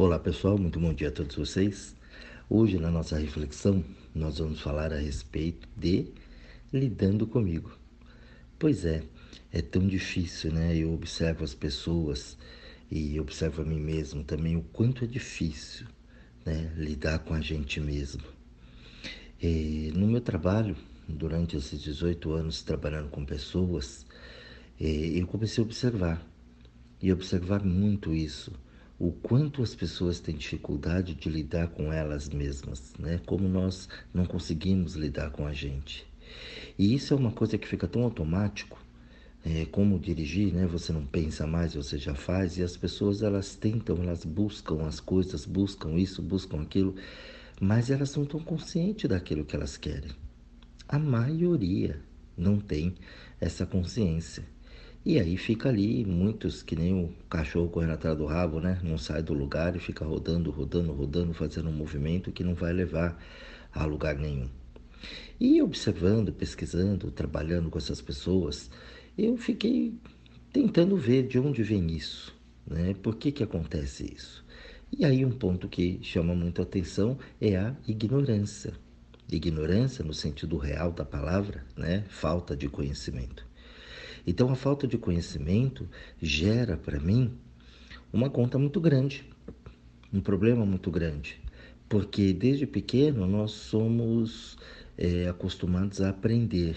Olá pessoal, muito bom dia a todos vocês. Hoje na nossa reflexão nós vamos falar a respeito de lidando comigo. Pois é, é tão difícil, né? Eu observo as pessoas e observo a mim mesmo também o quanto é difícil, né? Lidar com a gente mesmo. E no meu trabalho, durante esses 18 anos trabalhando com pessoas, eu comecei a observar e observar muito isso o quanto as pessoas têm dificuldade de lidar com elas mesmas, né? Como nós não conseguimos lidar com a gente. E isso é uma coisa que fica tão automático, é, como dirigir, né? Você não pensa mais, você já faz. E as pessoas elas tentam, elas buscam as coisas, buscam isso, buscam aquilo, mas elas não estão conscientes daquilo que elas querem. A maioria não tem essa consciência. E aí fica ali, muitos que nem o cachorro correndo atrás do rabo, né? Não sai do lugar e fica rodando, rodando, rodando, fazendo um movimento que não vai levar a lugar nenhum. E observando, pesquisando, trabalhando com essas pessoas, eu fiquei tentando ver de onde vem isso, né? Por que que acontece isso? E aí um ponto que chama muito a atenção é a ignorância. Ignorância no sentido real da palavra, né? Falta de conhecimento. Então a falta de conhecimento gera para mim uma conta muito grande, um problema muito grande, porque desde pequeno nós somos é, acostumados a aprender.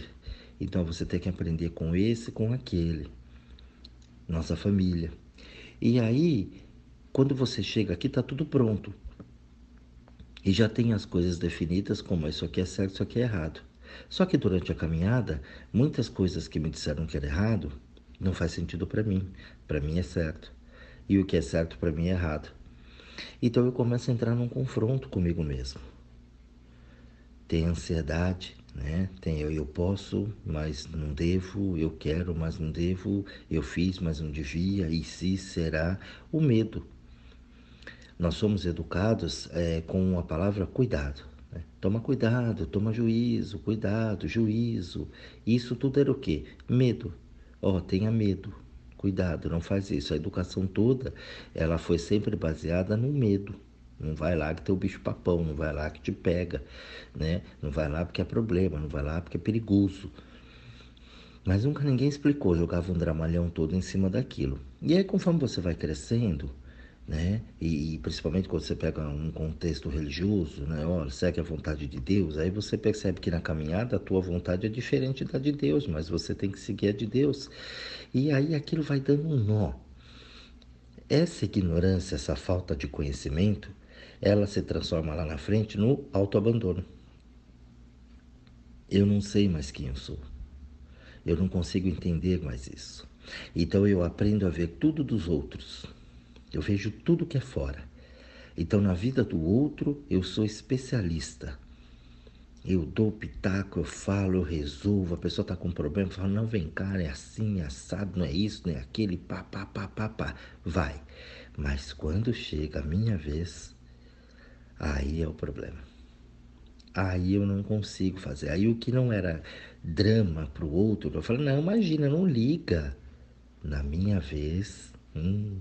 Então você tem que aprender com esse, com aquele, nossa família. E aí, quando você chega aqui, está tudo pronto. E já tem as coisas definidas como isso aqui é certo, isso aqui é errado. Só que durante a caminhada, muitas coisas que me disseram que era errado não faz sentido para mim. Para mim é certo. E o que é certo para mim é errado. Então eu começo a entrar num confronto comigo mesmo. Tem ansiedade, né? Tem eu, eu posso, mas não devo, eu quero, mas não devo, eu fiz, mas não devia, e se será o medo. Nós somos educados é, com a palavra cuidado. Né? Toma cuidado, toma juízo, cuidado, juízo. Isso tudo era o quê? Medo. Ó, oh, tenha medo. Cuidado, não faz isso. A educação toda, ela foi sempre baseada no medo. Não vai lá que tem o bicho papão, não vai lá que te pega, né? Não vai lá porque é problema, não vai lá porque é perigoso. Mas nunca ninguém explicou, jogava um dramalhão todo em cima daquilo. E aí, conforme você vai crescendo, né? E, e, principalmente quando você pega um contexto religioso, né? Olha, segue a vontade de Deus, aí você percebe que na caminhada a tua vontade é diferente da de Deus, mas você tem que seguir a de Deus. E aí aquilo vai dando um nó. Essa ignorância, essa falta de conhecimento, ela se transforma lá na frente no autoabandono. Eu não sei mais quem eu sou. Eu não consigo entender mais isso. Então eu aprendo a ver tudo dos outros eu vejo tudo que é fora. Então, na vida do outro, eu sou especialista. Eu dou pitaco, eu falo, eu resolvo. A pessoa está com um problema, eu falo, não, vem cá, é assim, é assado, não é isso, não é aquele, pá, pá, pá, pá, pá. Vai. Mas quando chega a minha vez, aí é o problema. Aí eu não consigo fazer. Aí o que não era drama para o outro, eu falo, não, imagina, não liga. Na minha vez, hum,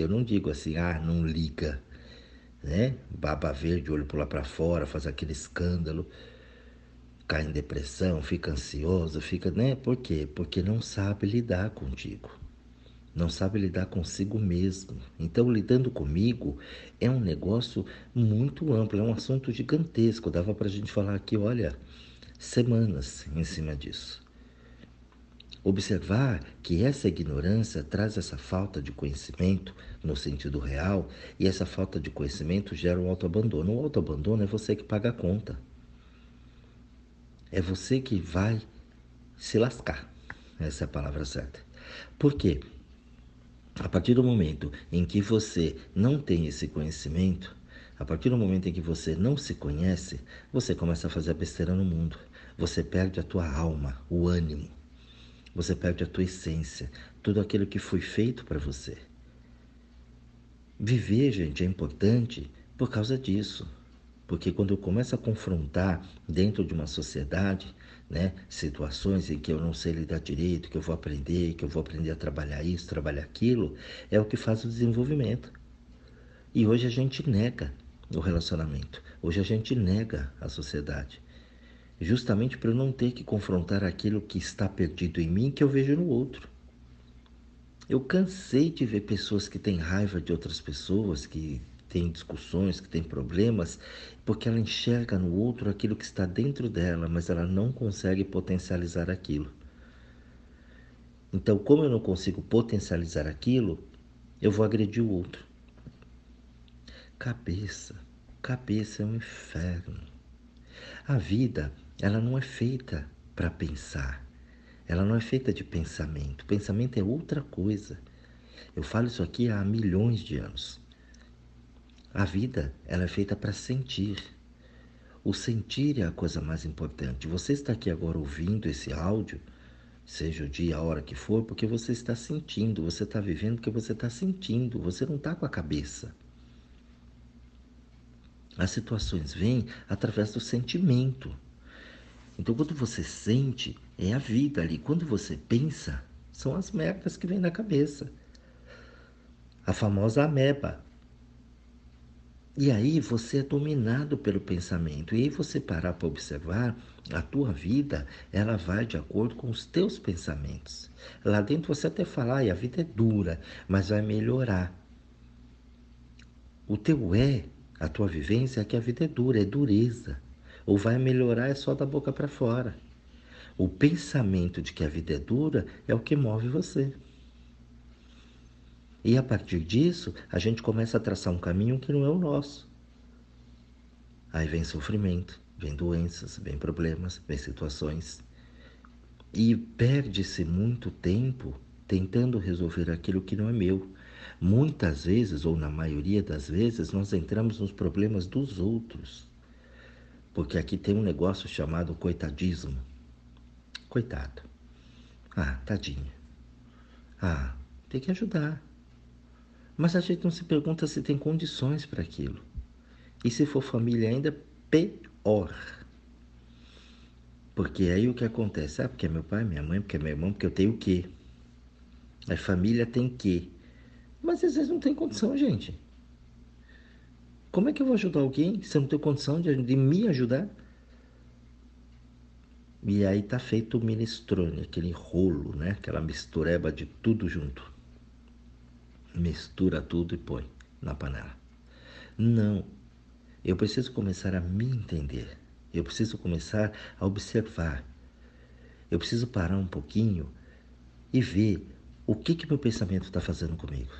eu não digo assim, ah, não liga, né? Baba verde, olho pular para fora, faz aquele escândalo, cai em depressão, fica ansioso, fica, né? Por quê? Porque não sabe lidar contigo. Não sabe lidar consigo mesmo. Então, lidando comigo é um negócio muito amplo, é um assunto gigantesco. Dava para a gente falar aqui, olha, semanas em cima disso. Observar que essa ignorância traz essa falta de conhecimento no sentido real e essa falta de conhecimento gera o autoabandono. O autoabandono é você que paga a conta. É você que vai se lascar. Essa é a palavra certa. Por quê? A partir do momento em que você não tem esse conhecimento, a partir do momento em que você não se conhece, você começa a fazer besteira no mundo. Você perde a tua alma, o ânimo você perde a tua essência, tudo aquilo que foi feito para você. Viver, gente, é importante por causa disso. Porque quando eu começo a confrontar dentro de uma sociedade, né, situações em que eu não sei lidar direito, que eu vou aprender, que eu vou aprender a trabalhar isso, trabalhar aquilo, é o que faz o desenvolvimento. E hoje a gente nega o relacionamento. Hoje a gente nega a sociedade. Justamente para eu não ter que confrontar aquilo que está perdido em mim que eu vejo no outro. Eu cansei de ver pessoas que têm raiva de outras pessoas, que têm discussões, que têm problemas, porque ela enxerga no outro aquilo que está dentro dela, mas ela não consegue potencializar aquilo. Então, como eu não consigo potencializar aquilo, eu vou agredir o outro. Cabeça, cabeça é um inferno. A vida, ela não é feita para pensar. Ela não é feita de pensamento. Pensamento é outra coisa. Eu falo isso aqui há milhões de anos. A vida, ela é feita para sentir. O sentir é a coisa mais importante. Você está aqui agora ouvindo esse áudio, seja o dia, a hora que for, porque você está sentindo, você está vivendo porque você está sentindo, você não está com a cabeça. As situações vêm através do sentimento. Então, quando você sente, é a vida ali. Quando você pensa, são as merdas que vêm na cabeça. A famosa ameba. E aí você é dominado pelo pensamento. E aí você parar para observar, a tua vida, ela vai de acordo com os teus pensamentos. Lá dentro você até fala, a vida é dura, mas vai melhorar. O teu é, a tua vivência é que a vida é dura, é dureza. Ou vai melhorar é só da boca para fora. O pensamento de que a vida é dura é o que move você. E a partir disso, a gente começa a traçar um caminho que não é o nosso. Aí vem sofrimento, vem doenças, vem problemas, vem situações. E perde-se muito tempo tentando resolver aquilo que não é meu. Muitas vezes, ou na maioria das vezes, nós entramos nos problemas dos outros. Porque aqui tem um negócio chamado coitadismo. Coitado. Ah, tadinha. Ah, tem que ajudar. Mas a gente não se pergunta se tem condições para aquilo. E se for família ainda, pior. Porque aí o que acontece? Ah, porque é meu pai, minha mãe, porque é meu irmão, porque eu tenho o quê? A família tem quê? Mas às vezes não tem condição, gente. Como é que eu vou ajudar alguém se eu não tenho condição de, de me ajudar? E aí tá feito o minestrone, aquele rolo, né? Aquela mistureba de tudo junto. Mistura tudo e põe na panela. Não. Eu preciso começar a me entender. Eu preciso começar a observar. Eu preciso parar um pouquinho e ver o que que meu pensamento está fazendo comigo.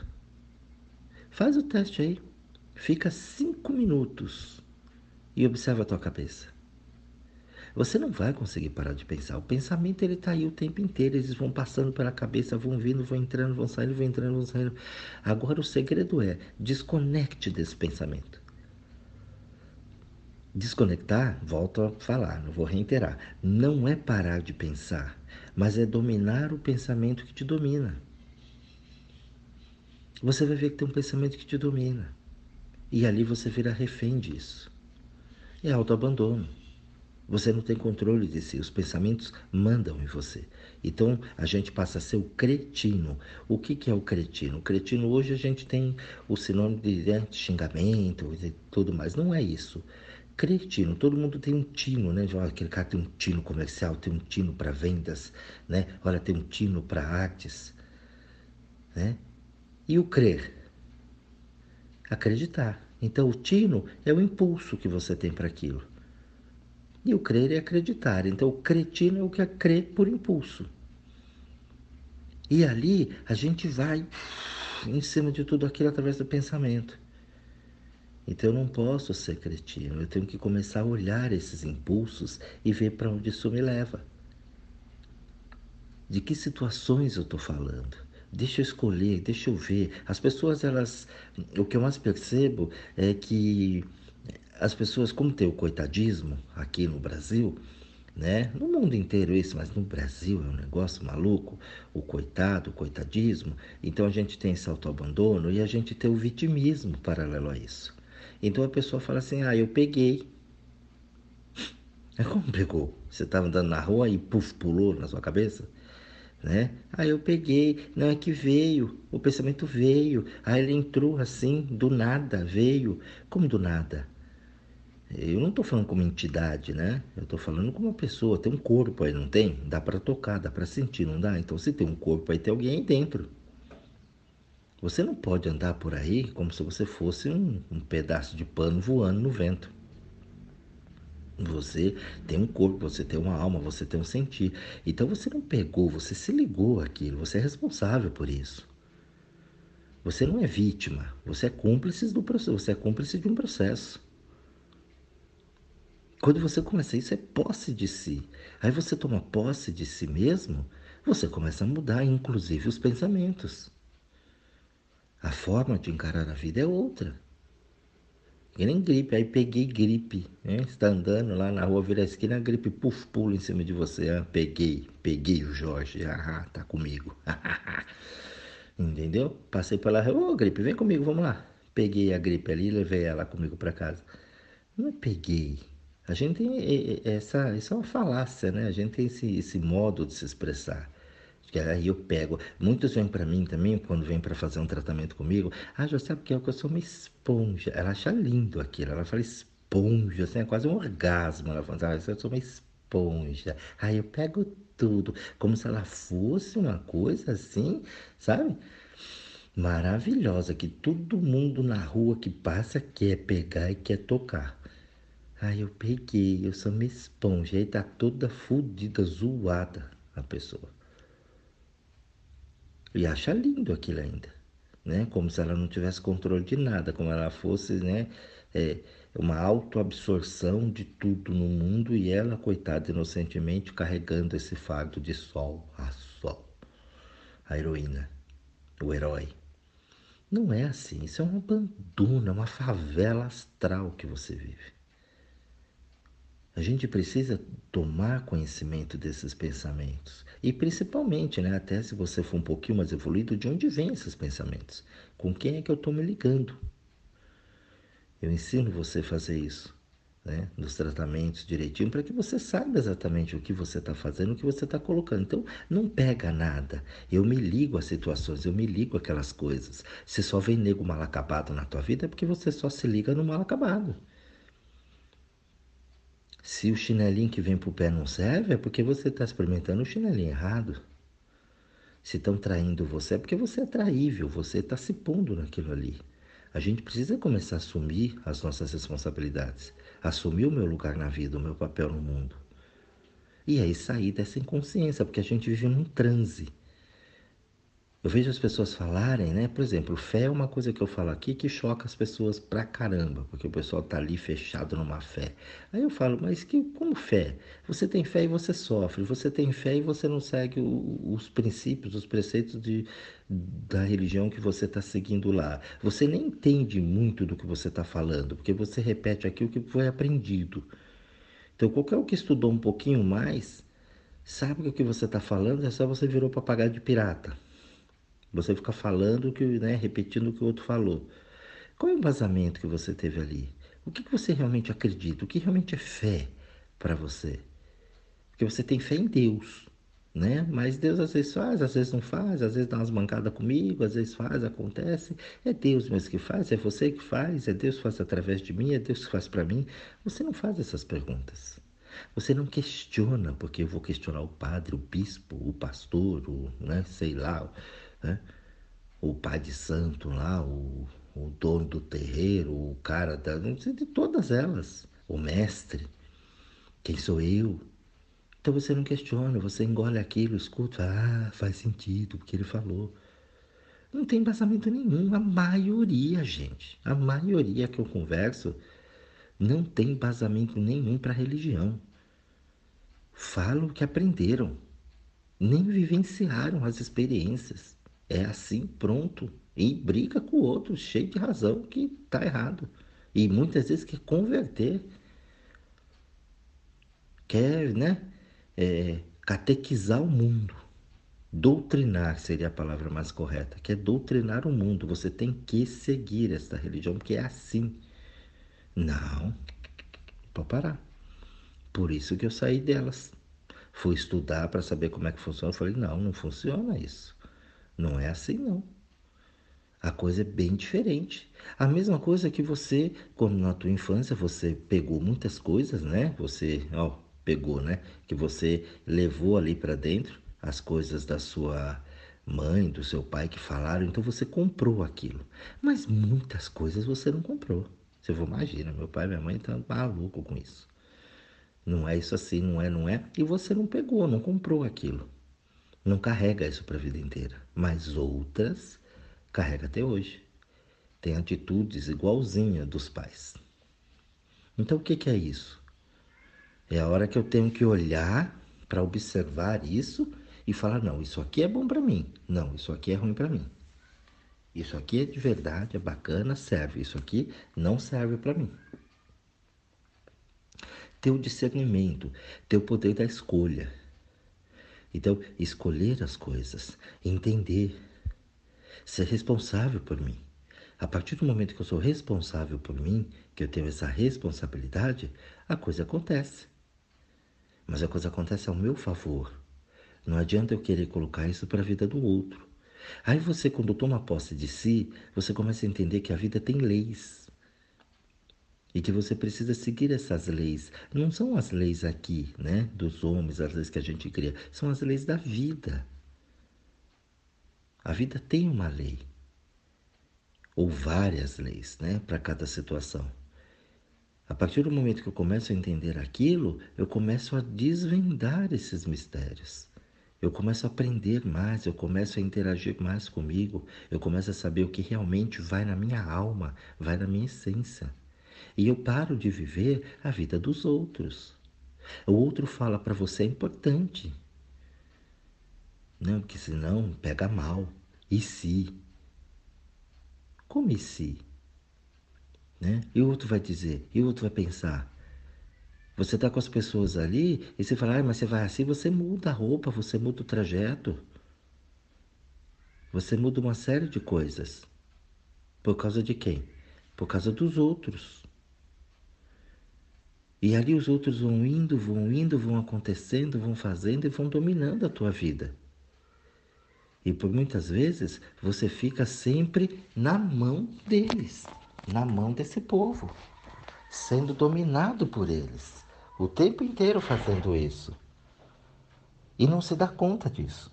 Faz o teste aí. Fica cinco minutos e observa a tua cabeça. Você não vai conseguir parar de pensar. O pensamento ele está aí o tempo inteiro. Eles vão passando pela cabeça, vão vindo, vão entrando, vão saindo, vão entrando, vão saindo. Agora o segredo é desconecte desse pensamento. Desconectar, volto a falar, não vou reiterar. Não é parar de pensar, mas é dominar o pensamento que te domina. Você vai ver que tem um pensamento que te domina. E ali você vira refém disso. É autoabandono. Você não tem controle de si, os pensamentos mandam em você. Então a gente passa a ser o cretino. O que, que é o cretino? O cretino hoje a gente tem o sinônimo de né, xingamento e tudo mais. Não é isso. Cretino, todo mundo tem um tino, né? Olha, aquele cara tem um tino comercial, tem um tino para vendas, né? Olha, tem um tino para artes, né? E o crer? Acreditar. Então, o tino é o impulso que você tem para aquilo. E o crer é acreditar. Então, o cretino é o que é crer por impulso. E ali a gente vai em cima de tudo aquilo através do pensamento. Então eu não posso ser cretino, eu tenho que começar a olhar esses impulsos e ver para onde isso me leva. De que situações eu estou falando? Deixa eu escolher, deixa eu ver. As pessoas, elas. O que eu mais percebo é que as pessoas, como tem o coitadismo aqui no Brasil, né? No mundo inteiro isso, mas no Brasil é um negócio maluco, o coitado, o coitadismo. Então a gente tem esse autoabandono e a gente tem o vitimismo paralelo a isso. Então a pessoa fala assim: "Ah, eu peguei". É como pegou? Você estava andando na rua e puf, pulou na sua cabeça? Né? Aí eu peguei, não é que veio, o pensamento veio, aí ele entrou assim, do nada, veio. Como do nada? Eu não estou falando como entidade, né? Eu estou falando como uma pessoa, tem um corpo aí, não tem? Dá para tocar, dá para sentir, não dá? Então se tem um corpo aí, tem alguém aí dentro. Você não pode andar por aí como se você fosse um, um pedaço de pano voando no vento. Você tem um corpo, você tem uma alma, você tem um sentir. Então você não pegou, você se ligou àquilo, você é responsável por isso. Você não é vítima, você é cúmplice do processo, você é cúmplice de um processo. Quando você começa isso, é posse de si. Aí você toma posse de si mesmo, você começa a mudar, inclusive, os pensamentos. A forma de encarar a vida é outra. Que nem gripe, aí peguei gripe. Né? Você está andando lá na rua, vira a esquina, a gripe, puf, pula em cima de você. Ah, peguei, peguei o Jorge, ah, tá comigo. Entendeu? Passei pela rua, ô gripe, vem comigo, vamos lá. Peguei a gripe ali e levei ela comigo para casa. Não é peguei. A gente tem essa, isso é uma falácia, né? A gente tem esse, esse modo de se expressar que aí eu pego. Muitos vêm para mim também, quando vêm para fazer um tratamento comigo. Ah, já sabe que eu sou uma esponja. Ela acha lindo aquilo. Ela fala esponja, assim, é quase um orgasmo. Ela fala, ah, eu sou uma esponja. Aí eu pego tudo, como se ela fosse uma coisa assim, sabe? Maravilhosa, que todo mundo na rua que passa quer pegar e quer tocar. Aí eu peguei, eu sou uma esponja, aí tá toda fodida, zoada a pessoa. E acha lindo aquilo ainda, né? Como se ela não tivesse controle de nada, como ela fosse, né? É, uma autoabsorção de tudo no mundo e ela, coitada, inocentemente carregando esse fardo de sol a sol. A heroína, o herói. Não é assim, isso é um abandono, é uma favela astral que você vive. A gente precisa tomar conhecimento desses pensamentos. E principalmente, né, até se você for um pouquinho mais evoluído, de onde vêm esses pensamentos? Com quem é que eu estou me ligando? Eu ensino você a fazer isso, né, nos tratamentos direitinho, para que você saiba exatamente o que você está fazendo, o que você está colocando. Então, não pega nada. Eu me ligo às situações, eu me ligo àquelas coisas. Se só vem nego mal acabado na tua vida, é porque você só se liga no mal acabado. Se o chinelinho que vem para o pé não serve, é porque você está experimentando o chinelinho errado. Se estão traindo você, é porque você é traível, você está se pondo naquilo ali. A gente precisa começar a assumir as nossas responsabilidades, assumir o meu lugar na vida, o meu papel no mundo. E aí sair dessa inconsciência, porque a gente vive num transe. Eu vejo as pessoas falarem, né? Por exemplo, fé é uma coisa que eu falo aqui que choca as pessoas pra caramba, porque o pessoal tá ali fechado numa fé. Aí eu falo, mas que como fé? Você tem fé e você sofre, você tem fé e você não segue o, os princípios, os preceitos de, da religião que você está seguindo lá. Você nem entende muito do que você está falando, porque você repete aquilo que foi aprendido. Então, qualquer um que estudou um pouquinho mais, sabe que o que você está falando é só você virou papagaio de pirata. Você fica falando, que, né, repetindo o que o outro falou. Qual é o embasamento que você teve ali? O que, que você realmente acredita? O que realmente é fé para você? Porque você tem fé em Deus, né? Mas Deus às vezes faz, às vezes não faz, às vezes dá umas mancadas comigo, às vezes faz, acontece. É Deus mesmo que faz, é você que faz, é Deus que faz através de mim, é Deus que faz para mim. Você não faz essas perguntas. Você não questiona, porque eu vou questionar o padre, o bispo, o pastor, o, né, sei lá, né? O pai de santo lá, o, o dono do terreiro, o cara da. De todas elas. O mestre. Quem sou eu? Então você não questiona, você engole aquilo, escuta, ah, faz sentido o que ele falou. Não tem embasamento nenhum. A maioria, gente, a maioria que eu converso não tem embasamento nenhum para religião. Falam o que aprenderam, nem vivenciaram as experiências. É assim, pronto. E briga com o outro, cheio de razão, que está errado. E muitas vezes quer converter. Quer, né? É, catequizar o mundo. Doutrinar seria a palavra mais correta. Quer doutrinar o mundo. Você tem que seguir esta religião, porque é assim. Não. Pode parar. Por isso que eu saí delas. Fui estudar para saber como é que funciona. Eu falei, não, não funciona isso. Não é assim não. A coisa é bem diferente. A mesma coisa que você, quando na tua infância você pegou muitas coisas, né? Você, ó, pegou, né? Que você levou ali para dentro as coisas da sua mãe, do seu pai que falaram, então você comprou aquilo. Mas muitas coisas você não comprou. Você imagina, meu pai e minha mãe estão maluco com isso. Não é isso assim, não é, não é. E você não pegou, não comprou aquilo. Não carrega isso para a vida inteira. Mas outras carrega até hoje. Tem atitudes igualzinha dos pais. Então o que, que é isso? É a hora que eu tenho que olhar para observar isso e falar: não, isso aqui é bom para mim. Não, isso aqui é ruim para mim. Isso aqui é de verdade, é bacana, serve. Isso aqui não serve para mim. Ter o discernimento, ter o poder da escolha. Então, escolher as coisas, entender, ser responsável por mim. A partir do momento que eu sou responsável por mim, que eu tenho essa responsabilidade, a coisa acontece. Mas a coisa acontece ao meu favor. Não adianta eu querer colocar isso para a vida do outro. Aí você, quando toma posse de si, você começa a entender que a vida tem leis. E que você precisa seguir essas leis. Não são as leis aqui, né? Dos homens, as leis que a gente cria. São as leis da vida. A vida tem uma lei. Ou várias leis, né? Para cada situação. A partir do momento que eu começo a entender aquilo, eu começo a desvendar esses mistérios. Eu começo a aprender mais, eu começo a interagir mais comigo, eu começo a saber o que realmente vai na minha alma, vai na minha essência. E eu paro de viver a vida dos outros. O outro fala para você é importante. Não, porque senão pega mal. E se? Como e se? Né? E o outro vai dizer, e o outro vai pensar. Você está com as pessoas ali e você fala, ah, mas você vai assim, você muda a roupa, você muda o trajeto. Você muda uma série de coisas. Por causa de quem? Por causa dos outros. E ali os outros vão indo, vão indo, vão acontecendo, vão fazendo e vão dominando a tua vida. E por muitas vezes você fica sempre na mão deles na mão desse povo, sendo dominado por eles, o tempo inteiro fazendo isso. E não se dá conta disso.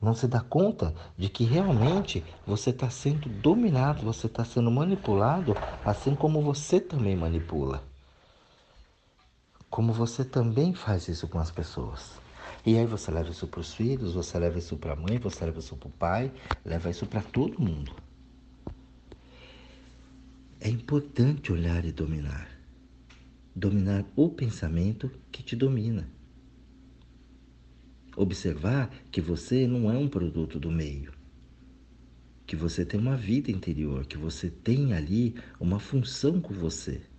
Não se dá conta de que realmente você está sendo dominado, você está sendo manipulado, assim como você também manipula. Como você também faz isso com as pessoas. E aí você leva isso para os filhos, você leva isso para a mãe, você leva isso para o pai, leva isso para todo mundo. É importante olhar e dominar. Dominar o pensamento que te domina. Observar que você não é um produto do meio, que você tem uma vida interior, que você tem ali uma função com você.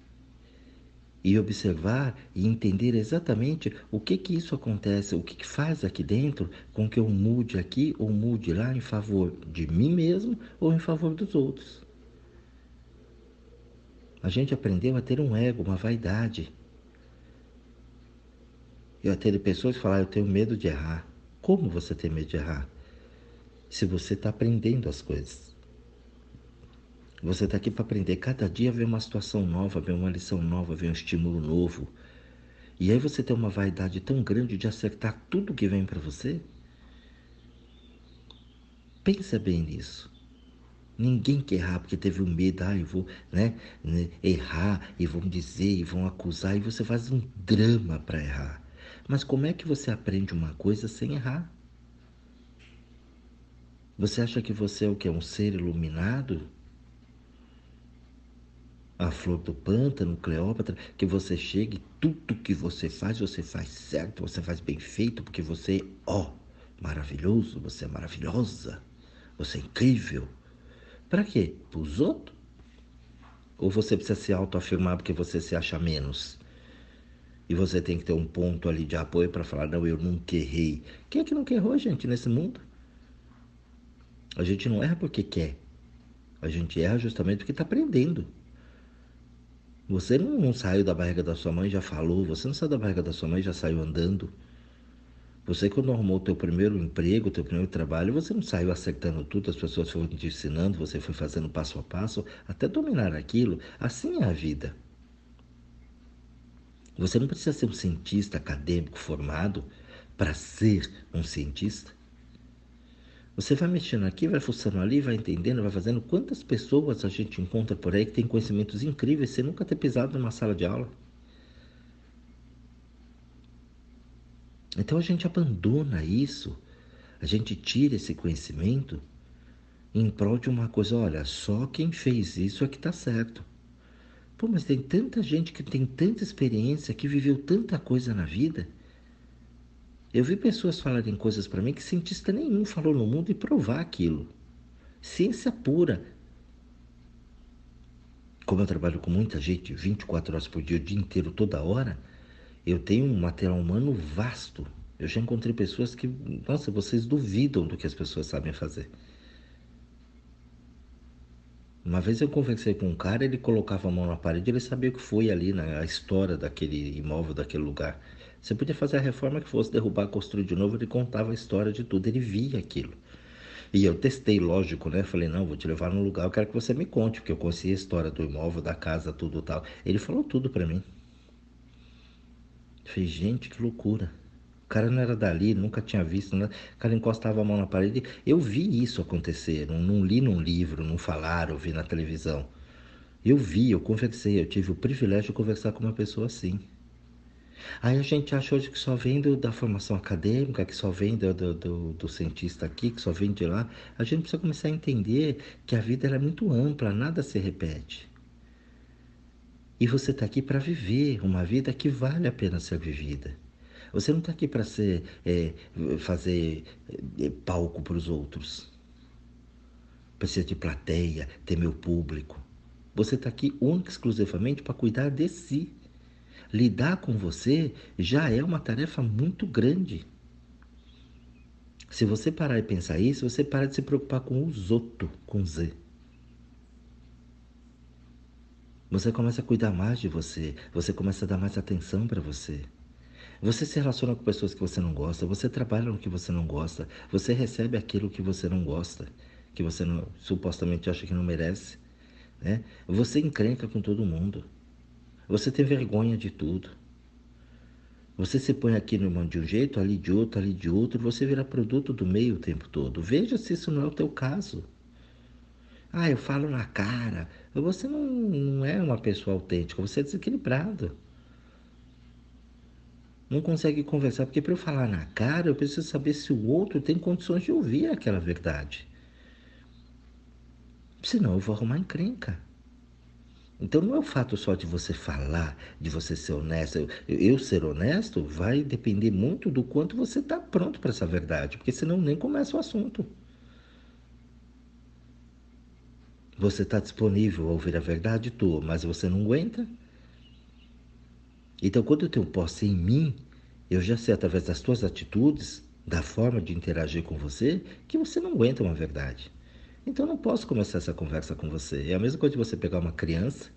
E observar e entender exatamente o que que isso acontece, o que, que faz aqui dentro com que eu mude aqui ou mude lá em favor de mim mesmo ou em favor dos outros. A gente aprendeu a ter um ego, uma vaidade. Eu até pessoas que falam, eu tenho medo de errar. Como você tem medo de errar? Se você está aprendendo as coisas. Você está aqui para aprender. Cada dia vem uma situação nova, vem uma lição nova, vem um estímulo novo. E aí você tem uma vaidade tão grande de acertar tudo que vem para você. Pensa bem nisso. Ninguém quer errar porque teve o um medo, ah, eu vou né, né, errar e vão dizer e vão acusar e você faz um drama para errar. Mas como é que você aprende uma coisa sem errar? Você acha que você é o que? Um ser iluminado? A flor do pântano, Cleópatra, que você chega e tudo que você faz, você faz certo, você faz bem feito, porque você, ó, maravilhoso, você é maravilhosa, você é incrível. Para quê? Para os outros? Ou você precisa se autoafirmar porque você se acha menos? E você tem que ter um ponto ali de apoio para falar: não, eu nunca errei. Quem é que nunca errou, gente, nesse mundo? A gente não erra porque quer. A gente erra justamente porque está aprendendo. Você não, não, saiu da barriga da sua mãe já falou. Você não saiu da barriga da sua mãe já saiu andando. Você quando arrumou o teu primeiro emprego, o teu primeiro trabalho, você não saiu acertando tudo, as pessoas foram te ensinando, você foi fazendo passo a passo até dominar aquilo. Assim é a vida. Você não precisa ser um cientista acadêmico formado para ser um cientista. Você vai mexendo aqui, vai fuçando ali, vai entendendo, vai fazendo. Quantas pessoas a gente encontra por aí que tem conhecimentos incríveis sem nunca ter pisado numa sala de aula? Então a gente abandona isso, a gente tira esse conhecimento em prol de uma coisa, olha, só quem fez isso é que está certo. Pô, mas tem tanta gente que tem tanta experiência, que viveu tanta coisa na vida. Eu vi pessoas falarem coisas para mim que cientista nenhum falou no mundo e provar aquilo. Ciência pura. Como eu trabalho com muita gente, 24 horas por dia, o dia inteiro, toda hora, eu tenho um material humano vasto. Eu já encontrei pessoas que, nossa, vocês duvidam do que as pessoas sabem fazer. Uma vez eu conversei com um cara, ele colocava a mão na parede, ele sabia o que foi ali na história daquele imóvel, daquele lugar. Você podia fazer a reforma que fosse, derrubar, construir de novo, ele contava a história de tudo, ele via aquilo. E eu testei, lógico, né? Falei, não, vou te levar num lugar, eu quero que você me conte, porque eu conhecia a história do imóvel, da casa, tudo tal. Ele falou tudo para mim. Falei, gente, que loucura. O cara não era dali, nunca tinha visto, né? o cara encostava a mão na parede. Eu vi isso acontecer, não, não li num livro, não falaram, vi na televisão. Eu vi, eu conversei, eu tive o privilégio de conversar com uma pessoa assim. Aí a gente acha hoje que só vem do, da formação acadêmica, que só vem do, do, do, cientista aqui, que só vem de lá. A gente precisa começar a entender que a vida é muito ampla, nada se repete. E você está aqui para viver uma vida que vale a pena ser vivida. Você não está aqui para ser é, fazer é, palco para os outros. Precisa de plateia, ter meu público. Você está aqui única exclusivamente para cuidar de si. Lidar com você já é uma tarefa muito grande. Se você parar e pensar isso, você para de se preocupar com os outros, com Z. Você começa a cuidar mais de você, você começa a dar mais atenção para você. Você se relaciona com pessoas que você não gosta, você trabalha no que você não gosta, você recebe aquilo que você não gosta, que você não, supostamente acha que não merece. Né? Você encrenca com todo mundo. Você tem vergonha de tudo. Você se põe aqui no de um jeito, ali de outro, ali de outro, você vira produto do meio o tempo todo. Veja se isso não é o teu caso. Ah, eu falo na cara. Você não, não é uma pessoa autêntica, você é desequilibrado. Não consegue conversar, porque para eu falar na cara, eu preciso saber se o outro tem condições de ouvir aquela verdade. Senão eu vou arrumar encrenca. Então não é o fato só de você falar, de você ser honesto. Eu, eu ser honesto vai depender muito do quanto você está pronto para essa verdade, porque senão nem começa o assunto. Você está disponível a ouvir a verdade tua, mas você não aguenta? Então, quando eu tenho posse em mim, eu já sei através das tuas atitudes, da forma de interagir com você, que você não aguenta uma verdade. Então, eu não posso começar essa conversa com você. É a mesma coisa de você pegar uma criança,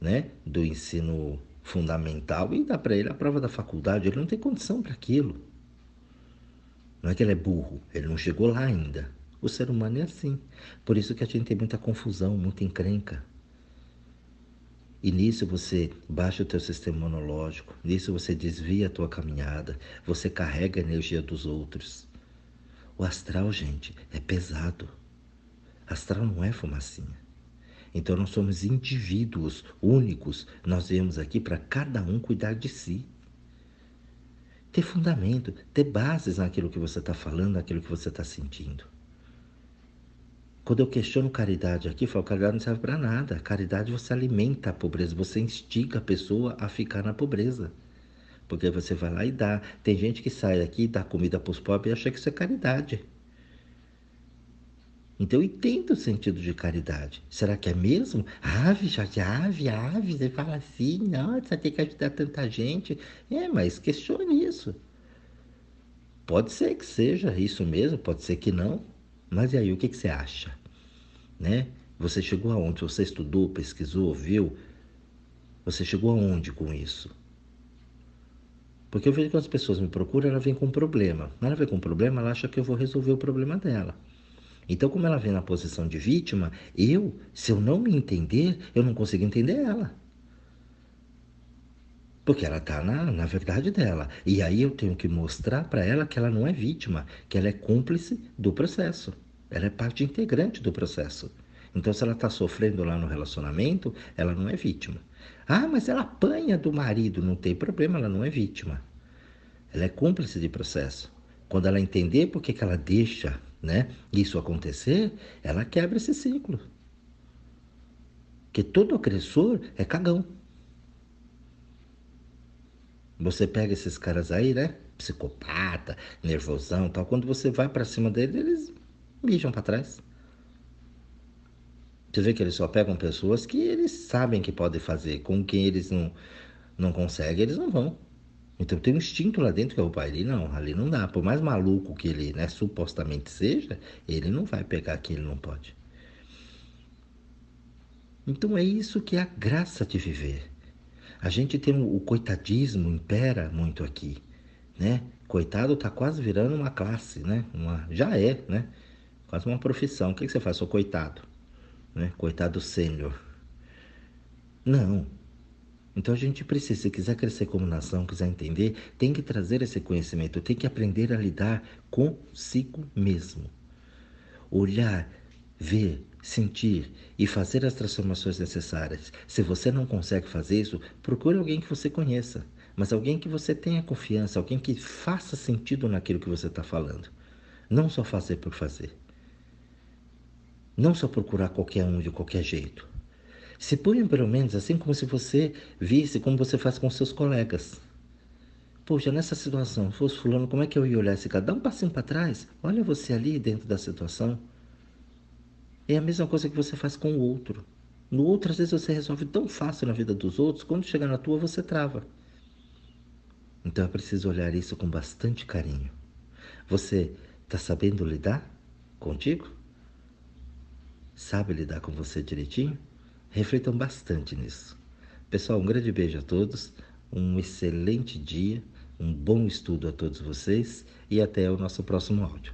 né, do ensino fundamental e dar para ele a prova da faculdade. Ele não tem condição para aquilo. Não é que ele é burro, ele não chegou lá ainda. O ser humano é assim. Por isso que a gente tem muita confusão, muita encrenca. E nisso você baixa o teu sistema imunológico, nisso você desvia a tua caminhada, você carrega a energia dos outros. O astral, gente, é pesado. Astral não é fumacinha. Então nós somos indivíduos únicos. Nós viemos aqui para cada um cuidar de si. Ter fundamento, ter bases naquilo que você está falando, naquilo que você está sentindo. Quando eu questiono caridade aqui, eu falo, caridade não serve para nada. Caridade você alimenta a pobreza, você instiga a pessoa a ficar na pobreza. Porque você vai lá e dá. Tem gente que sai daqui e dá comida para os pobres e acha que isso é caridade. Então eu entendo o sentido de caridade. Será que é mesmo? Ave, Jorge, ave, ave. Você fala assim, nossa, tem que ajudar tanta gente. É, mas questione isso. Pode ser que seja isso mesmo, pode ser que não. Mas e aí, o que, que você acha? Né? Você chegou aonde? Você estudou, pesquisou, viu? Você chegou aonde com isso? Porque eu vejo que as pessoas me procuram, ela vem com um problema. Ela vem com um problema, ela acha que eu vou resolver o problema dela. Então, como ela vem na posição de vítima, eu, se eu não me entender, eu não consigo entender ela. Porque ela está na, na verdade dela. E aí eu tenho que mostrar para ela que ela não é vítima, que ela é cúmplice do processo. Ela é parte integrante do processo. Então, se ela está sofrendo lá no relacionamento, ela não é vítima. Ah, mas ela apanha do marido. Não tem problema, ela não é vítima. Ela é cúmplice de processo. Quando ela entender por que, ela deixa né, isso acontecer, ela quebra esse ciclo. Que todo agressor é cagão. Você pega esses caras aí, né? Psicopata, nervosão tal. Quando você vai para cima deles, eles mijam para trás. Você vê que eles só pegam pessoas que eles sabem que podem fazer. Com quem eles não, não conseguem, eles não vão. Então tem um instinto lá dentro que é o pai ali não, ali não dá. Por mais maluco que ele né, supostamente seja, ele não vai pegar quem ele não pode. Então é isso que é a graça de viver. A gente tem o coitadismo impera muito aqui, né? Coitado está quase virando uma classe, né? Uma, já é, né? Quase uma profissão. O que, que você faz? Sou coitado, né? Coitado sênior. Não. Então a gente precisa, se quiser crescer como nação, quiser entender, tem que trazer esse conhecimento, tem que aprender a lidar consigo mesmo. Olhar, ver, sentir e fazer as transformações necessárias. Se você não consegue fazer isso, procure alguém que você conheça, mas alguém que você tenha confiança, alguém que faça sentido naquilo que você está falando. Não só fazer por fazer. Não só procurar qualquer um de qualquer jeito. Se ponha pelo menos assim como se você visse como você faz com seus colegas. Poxa, nessa situação, fosse fulano, como é que eu ia olhar esse cara? Dá um passinho para trás. Olha você ali dentro da situação. É a mesma coisa que você faz com o outro. No outro, às vezes, você resolve tão fácil na vida dos outros, quando chegar na tua, você trava. Então é preciso olhar isso com bastante carinho. Você está sabendo lidar contigo? Sabe lidar com você direitinho? Reflitam bastante nisso. Pessoal, um grande beijo a todos, um excelente dia, um bom estudo a todos vocês e até o nosso próximo áudio.